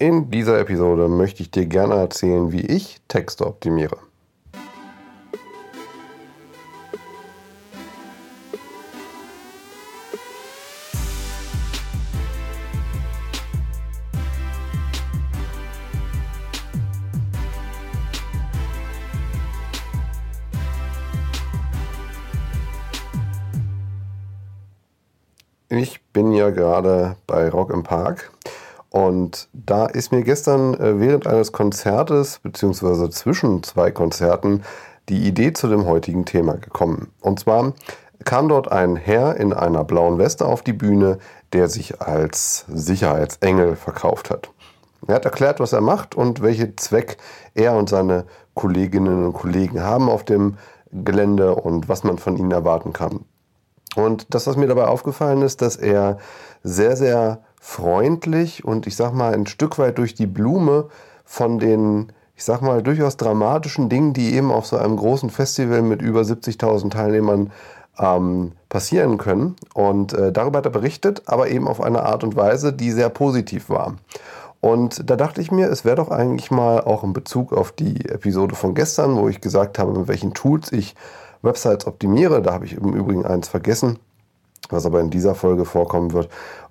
In dieser Episode möchte ich dir gerne erzählen, wie ich Texte optimiere. Ich bin ja gerade bei Rock im Park und da ist mir gestern äh, während eines Konzertes, beziehungsweise zwischen zwei Konzerten, die Idee zu dem heutigen Thema gekommen. Und zwar kam dort ein Herr in einer blauen Weste auf die Bühne, der sich als Sicherheitsengel verkauft hat. Er hat erklärt, was er macht und welchen Zweck er und seine Kolleginnen und Kollegen haben auf dem Gelände und was man von ihnen erwarten kann. Und das, was mir dabei aufgefallen ist, dass er sehr, sehr freundlich und ich sag mal ein Stück weit durch die Blume von den, ich sag mal, durchaus dramatischen Dingen, die eben auf so einem großen Festival mit über 70.000 Teilnehmern ähm, passieren können. Und äh, darüber hat er berichtet, aber eben auf eine Art und Weise, die sehr positiv war. Und da dachte ich mir, es wäre doch eigentlich mal auch in Bezug auf die Episode von gestern, wo ich gesagt habe, mit welchen Tools ich Websites optimiere. Da habe ich im Übrigen eins vergessen, was aber in dieser Folge vorkommen wird.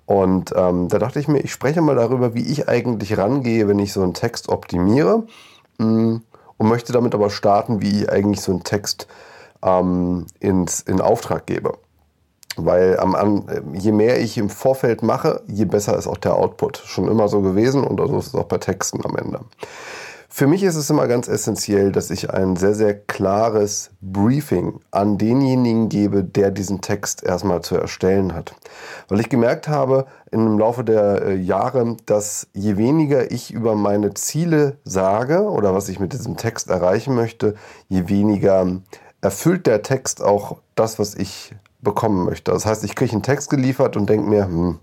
Und ähm, da dachte ich mir, ich spreche mal darüber, wie ich eigentlich rangehe, wenn ich so einen Text optimiere. Mm, und möchte damit aber starten, wie ich eigentlich so einen Text ähm, ins, in Auftrag gebe. Weil am, je mehr ich im Vorfeld mache, je besser ist auch der Output. Schon immer so gewesen und so ist es auch bei Texten am Ende. Für mich ist es immer ganz essentiell, dass ich ein sehr, sehr klares Briefing an denjenigen gebe, der diesen Text erstmal zu erstellen hat. Weil ich gemerkt habe im Laufe der äh, Jahre, dass je weniger ich über meine Ziele sage oder was ich mit diesem Text erreichen möchte, je weniger erfüllt der Text auch das, was ich bekommen möchte. Das heißt, ich kriege einen Text geliefert und denke mir, hm,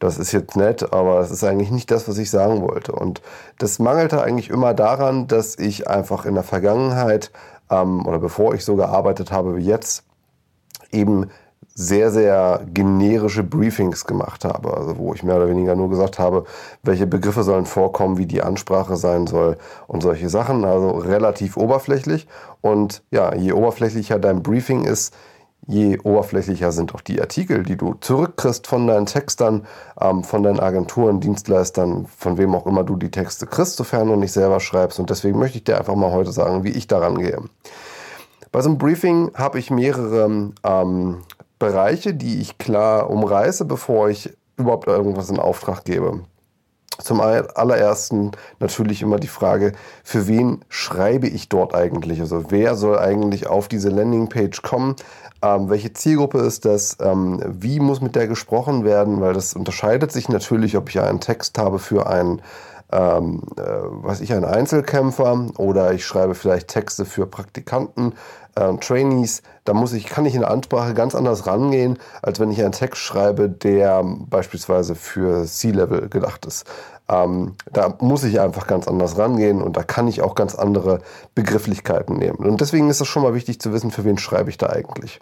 das ist jetzt nett, aber es ist eigentlich nicht das, was ich sagen wollte. Und das mangelte eigentlich immer daran, dass ich einfach in der Vergangenheit ähm, oder bevor ich so gearbeitet habe wie jetzt, eben sehr, sehr generische Briefings gemacht habe, also wo ich mehr oder weniger nur gesagt habe, welche Begriffe sollen vorkommen, wie die Ansprache sein soll und solche Sachen, also relativ oberflächlich. Und ja, je oberflächlicher dein Briefing ist, je oberflächlicher sind auch die Artikel, die du zurückkriegst von deinen Textern, ähm, von deinen Agenturen, Dienstleistern, von wem auch immer du die Texte kriegst, sofern du nicht selber schreibst. Und deswegen möchte ich dir einfach mal heute sagen, wie ich daran gehe. Bei so einem Briefing habe ich mehrere ähm, Bereiche, die ich klar umreiße, bevor ich überhaupt irgendwas in Auftrag gebe. Zum allerersten natürlich immer die Frage, für wen schreibe ich dort eigentlich? Also wer soll eigentlich auf diese Landingpage kommen? Ähm, welche Zielgruppe ist das? Ähm, wie muss mit der gesprochen werden? Weil das unterscheidet sich natürlich, ob ich einen Text habe für einen, ähm, äh, was ich, einen Einzelkämpfer oder ich schreibe vielleicht Texte für Praktikanten, äh, Trainees. Da muss ich, kann ich in der Ansprache ganz anders rangehen, als wenn ich einen Text schreibe, der beispielsweise für C-Level gedacht ist. Ähm, da muss ich einfach ganz anders rangehen und da kann ich auch ganz andere Begrifflichkeiten nehmen. Und deswegen ist es schon mal wichtig zu wissen, für wen schreibe ich da eigentlich.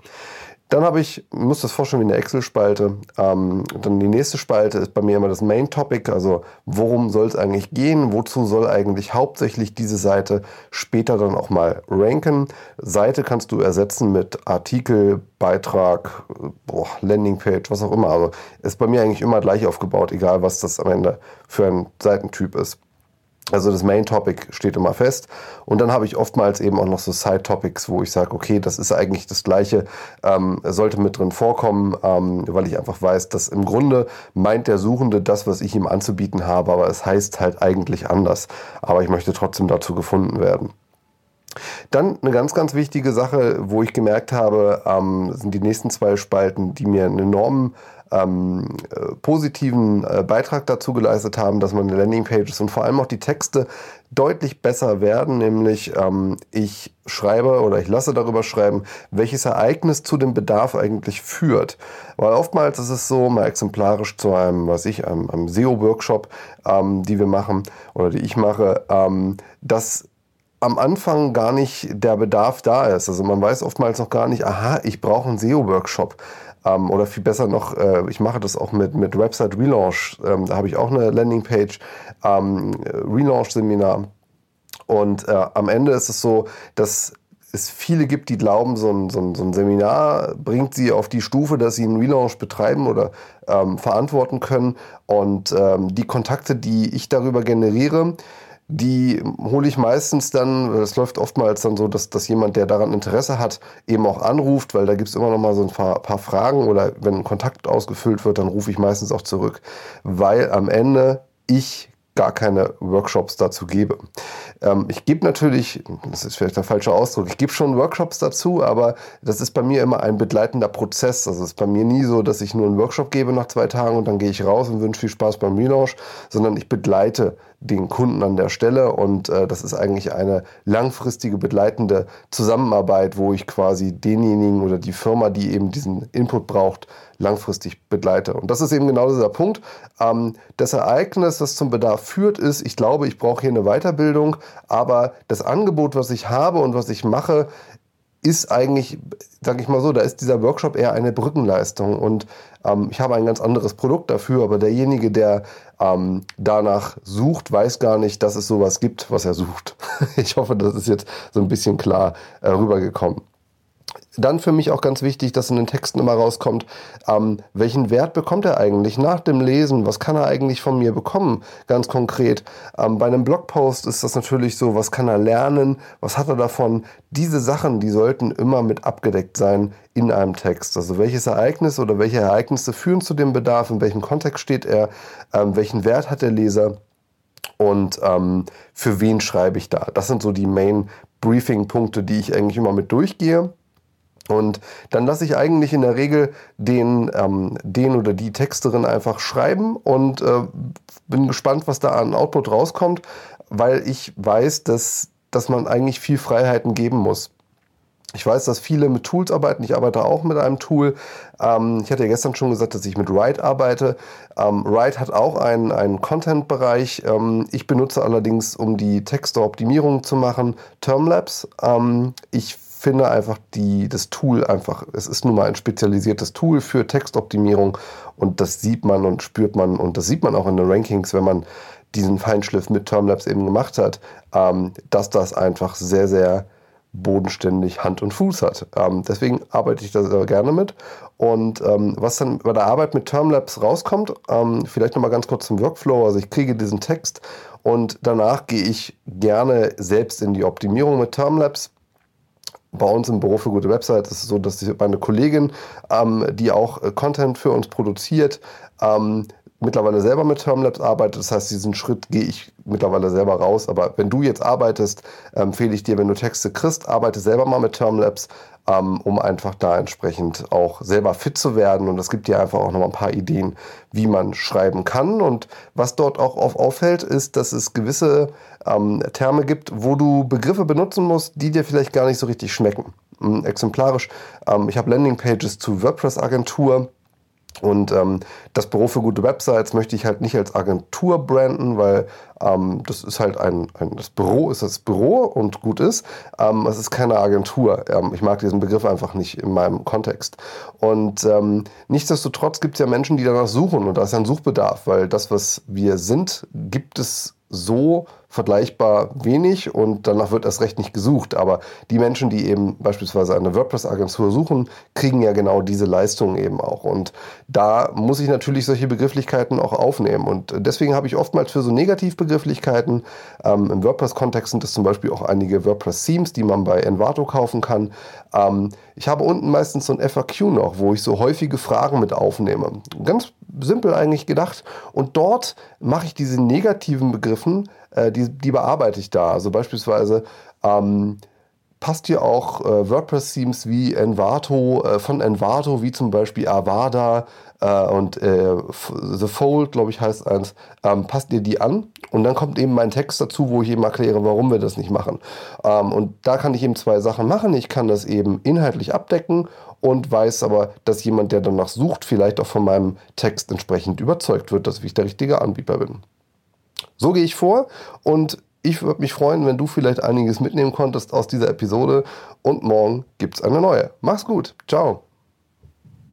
Dann habe ich, muss das vorstellen wie eine Excel-Spalte. Ähm, dann die nächste Spalte ist bei mir immer das Main Topic, also worum soll es eigentlich gehen, wozu soll eigentlich hauptsächlich diese Seite später dann auch mal ranken. Seite kannst du ersetzen mit Artikel, Beitrag, boah, Landingpage, was auch immer. Also ist bei mir eigentlich immer gleich aufgebaut, egal was das am Ende für ein Seitentyp ist. Also das Main Topic steht immer fest. Und dann habe ich oftmals eben auch noch so Side Topics, wo ich sage, okay, das ist eigentlich das Gleiche, ähm, sollte mit drin vorkommen, ähm, weil ich einfach weiß, dass im Grunde meint der Suchende das, was ich ihm anzubieten habe, aber es heißt halt eigentlich anders. Aber ich möchte trotzdem dazu gefunden werden. Dann eine ganz, ganz wichtige Sache, wo ich gemerkt habe, ähm, sind die nächsten zwei Spalten, die mir einen enormen ähm, äh, positiven äh, Beitrag dazu geleistet haben, dass meine Landingpages und vor allem auch die Texte deutlich besser werden. Nämlich ähm, ich schreibe oder ich lasse darüber schreiben, welches Ereignis zu dem Bedarf eigentlich führt. Weil oftmals ist es so, mal exemplarisch zu einem, was ich, einem, einem SEO-Workshop, ähm, die wir machen oder die ich mache, ähm, dass am Anfang gar nicht der Bedarf da ist. Also man weiß oftmals noch gar nicht, aha, ich brauche einen SEO-Workshop. Ähm, oder viel besser noch, äh, ich mache das auch mit, mit Website Relaunch. Ähm, da habe ich auch eine Landingpage, ähm, Relaunch-Seminar. Und äh, am Ende ist es so, dass es viele gibt, die glauben, so ein, so, ein, so ein, Seminar bringt sie auf die Stufe, dass sie einen Relaunch betreiben oder ähm, verantworten können. Und ähm, die Kontakte, die ich darüber generiere, die hole ich meistens dann, es läuft oftmals dann so, dass, dass jemand, der daran Interesse hat, eben auch anruft, weil da gibt es immer noch mal so ein paar, paar Fragen oder wenn ein Kontakt ausgefüllt wird, dann rufe ich meistens auch zurück, weil am Ende ich gar keine Workshops dazu gebe. Ähm, ich gebe natürlich, das ist vielleicht der falsche Ausdruck, ich gebe schon Workshops dazu, aber das ist bei mir immer ein begleitender Prozess. Also es ist bei mir nie so, dass ich nur einen Workshop gebe nach zwei Tagen und dann gehe ich raus und wünsche viel Spaß beim Relaunch, sondern ich begleite den Kunden an der Stelle und äh, das ist eigentlich eine langfristige begleitende Zusammenarbeit, wo ich quasi denjenigen oder die Firma, die eben diesen Input braucht, langfristig begleite. Und das ist eben genau dieser Punkt. Ähm, das Ereignis, das zum Bedarf führt, ist, ich glaube, ich brauche hier eine Weiterbildung, aber das Angebot, was ich habe und was ich mache, ist eigentlich, sage ich mal so, da ist dieser Workshop eher eine Brückenleistung und ähm, ich habe ein ganz anderes Produkt dafür, aber derjenige, der ähm, danach sucht, weiß gar nicht, dass es sowas gibt, was er sucht. ich hoffe, das ist jetzt so ein bisschen klar äh, rübergekommen dann für mich auch ganz wichtig, dass in den Texten immer rauskommt, ähm, welchen Wert bekommt er eigentlich nach dem Lesen? Was kann er eigentlich von mir bekommen? Ganz konkret. Ähm, bei einem Blogpost ist das natürlich so, was kann er lernen? Was hat er davon? Diese Sachen, die sollten immer mit abgedeckt sein in einem Text. Also welches Ereignis oder welche Ereignisse führen zu dem Bedarf? In welchem Kontext steht er? Ähm, welchen Wert hat der Leser? Und ähm, für wen schreibe ich da? Das sind so die Main Briefing-Punkte, die ich eigentlich immer mit durchgehe. Und dann lasse ich eigentlich in der Regel den, ähm, den oder die Texterin einfach schreiben und äh, bin gespannt, was da an Output rauskommt, weil ich weiß, dass, dass man eigentlich viel Freiheiten geben muss. Ich weiß, dass viele mit Tools arbeiten. Ich arbeite auch mit einem Tool. Ähm, ich hatte ja gestern schon gesagt, dass ich mit Write arbeite. Ähm, Write hat auch einen, einen Content-Bereich. Ähm, ich benutze allerdings, um die Texte-Optimierung zu machen, Termlabs. Ähm, ich finde einfach die, das Tool einfach, es ist nun mal ein spezialisiertes Tool für Textoptimierung und das sieht man und spürt man und das sieht man auch in den Rankings, wenn man diesen Feinschliff mit Termlabs eben gemacht hat, ähm, dass das einfach sehr, sehr bodenständig Hand und Fuß hat. Ähm, deswegen arbeite ich da sehr gerne mit. Und ähm, was dann bei der Arbeit mit Termlabs rauskommt, ähm, vielleicht nochmal ganz kurz zum Workflow. Also ich kriege diesen Text und danach gehe ich gerne selbst in die Optimierung mit Termlabs bei uns im Büro für gute Websites ist es so, dass meine Kollegin, ähm, die auch äh, Content für uns produziert, ähm, mittlerweile selber mit Termlabs arbeitet. Das heißt, diesen Schritt gehe ich mittlerweile selber raus. Aber wenn du jetzt arbeitest, empfehle ich dir, wenn du Texte kriegst, arbeite selber mal mit Termlabs, ähm, um einfach da entsprechend auch selber fit zu werden. Und das gibt dir einfach auch noch ein paar Ideen, wie man schreiben kann. Und was dort auch auf auffällt, ist, dass es gewisse ähm, Terme gibt, wo du Begriffe benutzen musst, die dir vielleicht gar nicht so richtig schmecken. Ähm, exemplarisch, ähm, ich habe Landingpages zu WordPress-Agentur und ähm, das Büro für gute Websites möchte ich halt nicht als Agentur branden, weil ähm, das ist halt ein, ein, das Büro ist das Büro und gut ist. Ähm, es ist keine Agentur. Ähm, ich mag diesen Begriff einfach nicht in meinem Kontext. Und ähm, nichtsdestotrotz gibt es ja Menschen, die danach suchen und da ist ja ein Suchbedarf, weil das, was wir sind, gibt es so vergleichbar wenig und danach wird erst recht nicht gesucht. Aber die Menschen, die eben beispielsweise eine WordPress-Agentur suchen, kriegen ja genau diese Leistungen eben auch. Und da muss ich natürlich solche Begrifflichkeiten auch aufnehmen. Und deswegen habe ich oftmals für so Negativbegrifflichkeiten, ähm, im WordPress-Kontext sind es zum Beispiel auch einige WordPress-Themes, die man bei Envato kaufen kann. Ähm, ich habe unten meistens so ein FAQ noch, wo ich so häufige Fragen mit aufnehme. Ganz simpel eigentlich gedacht. Und dort mache ich diese negativen Begriffen, äh, die, die bearbeite ich da. Also beispielsweise ähm, passt hier auch äh, WordPress-Themes wie Envato, äh, von Envato, wie zum Beispiel Avada äh, und äh, The Fold, glaube ich, heißt eins, ähm, passt ihr die an und dann kommt eben mein Text dazu, wo ich eben erkläre, warum wir das nicht machen. Ähm, und da kann ich eben zwei Sachen machen. Ich kann das eben inhaltlich abdecken und weiß aber, dass jemand, der danach sucht, vielleicht auch von meinem Text entsprechend überzeugt wird, dass ich der richtige Anbieter bin. So gehe ich vor und ich würde mich freuen, wenn du vielleicht einiges mitnehmen konntest aus dieser Episode und morgen gibt es eine neue. Mach's gut. Ciao.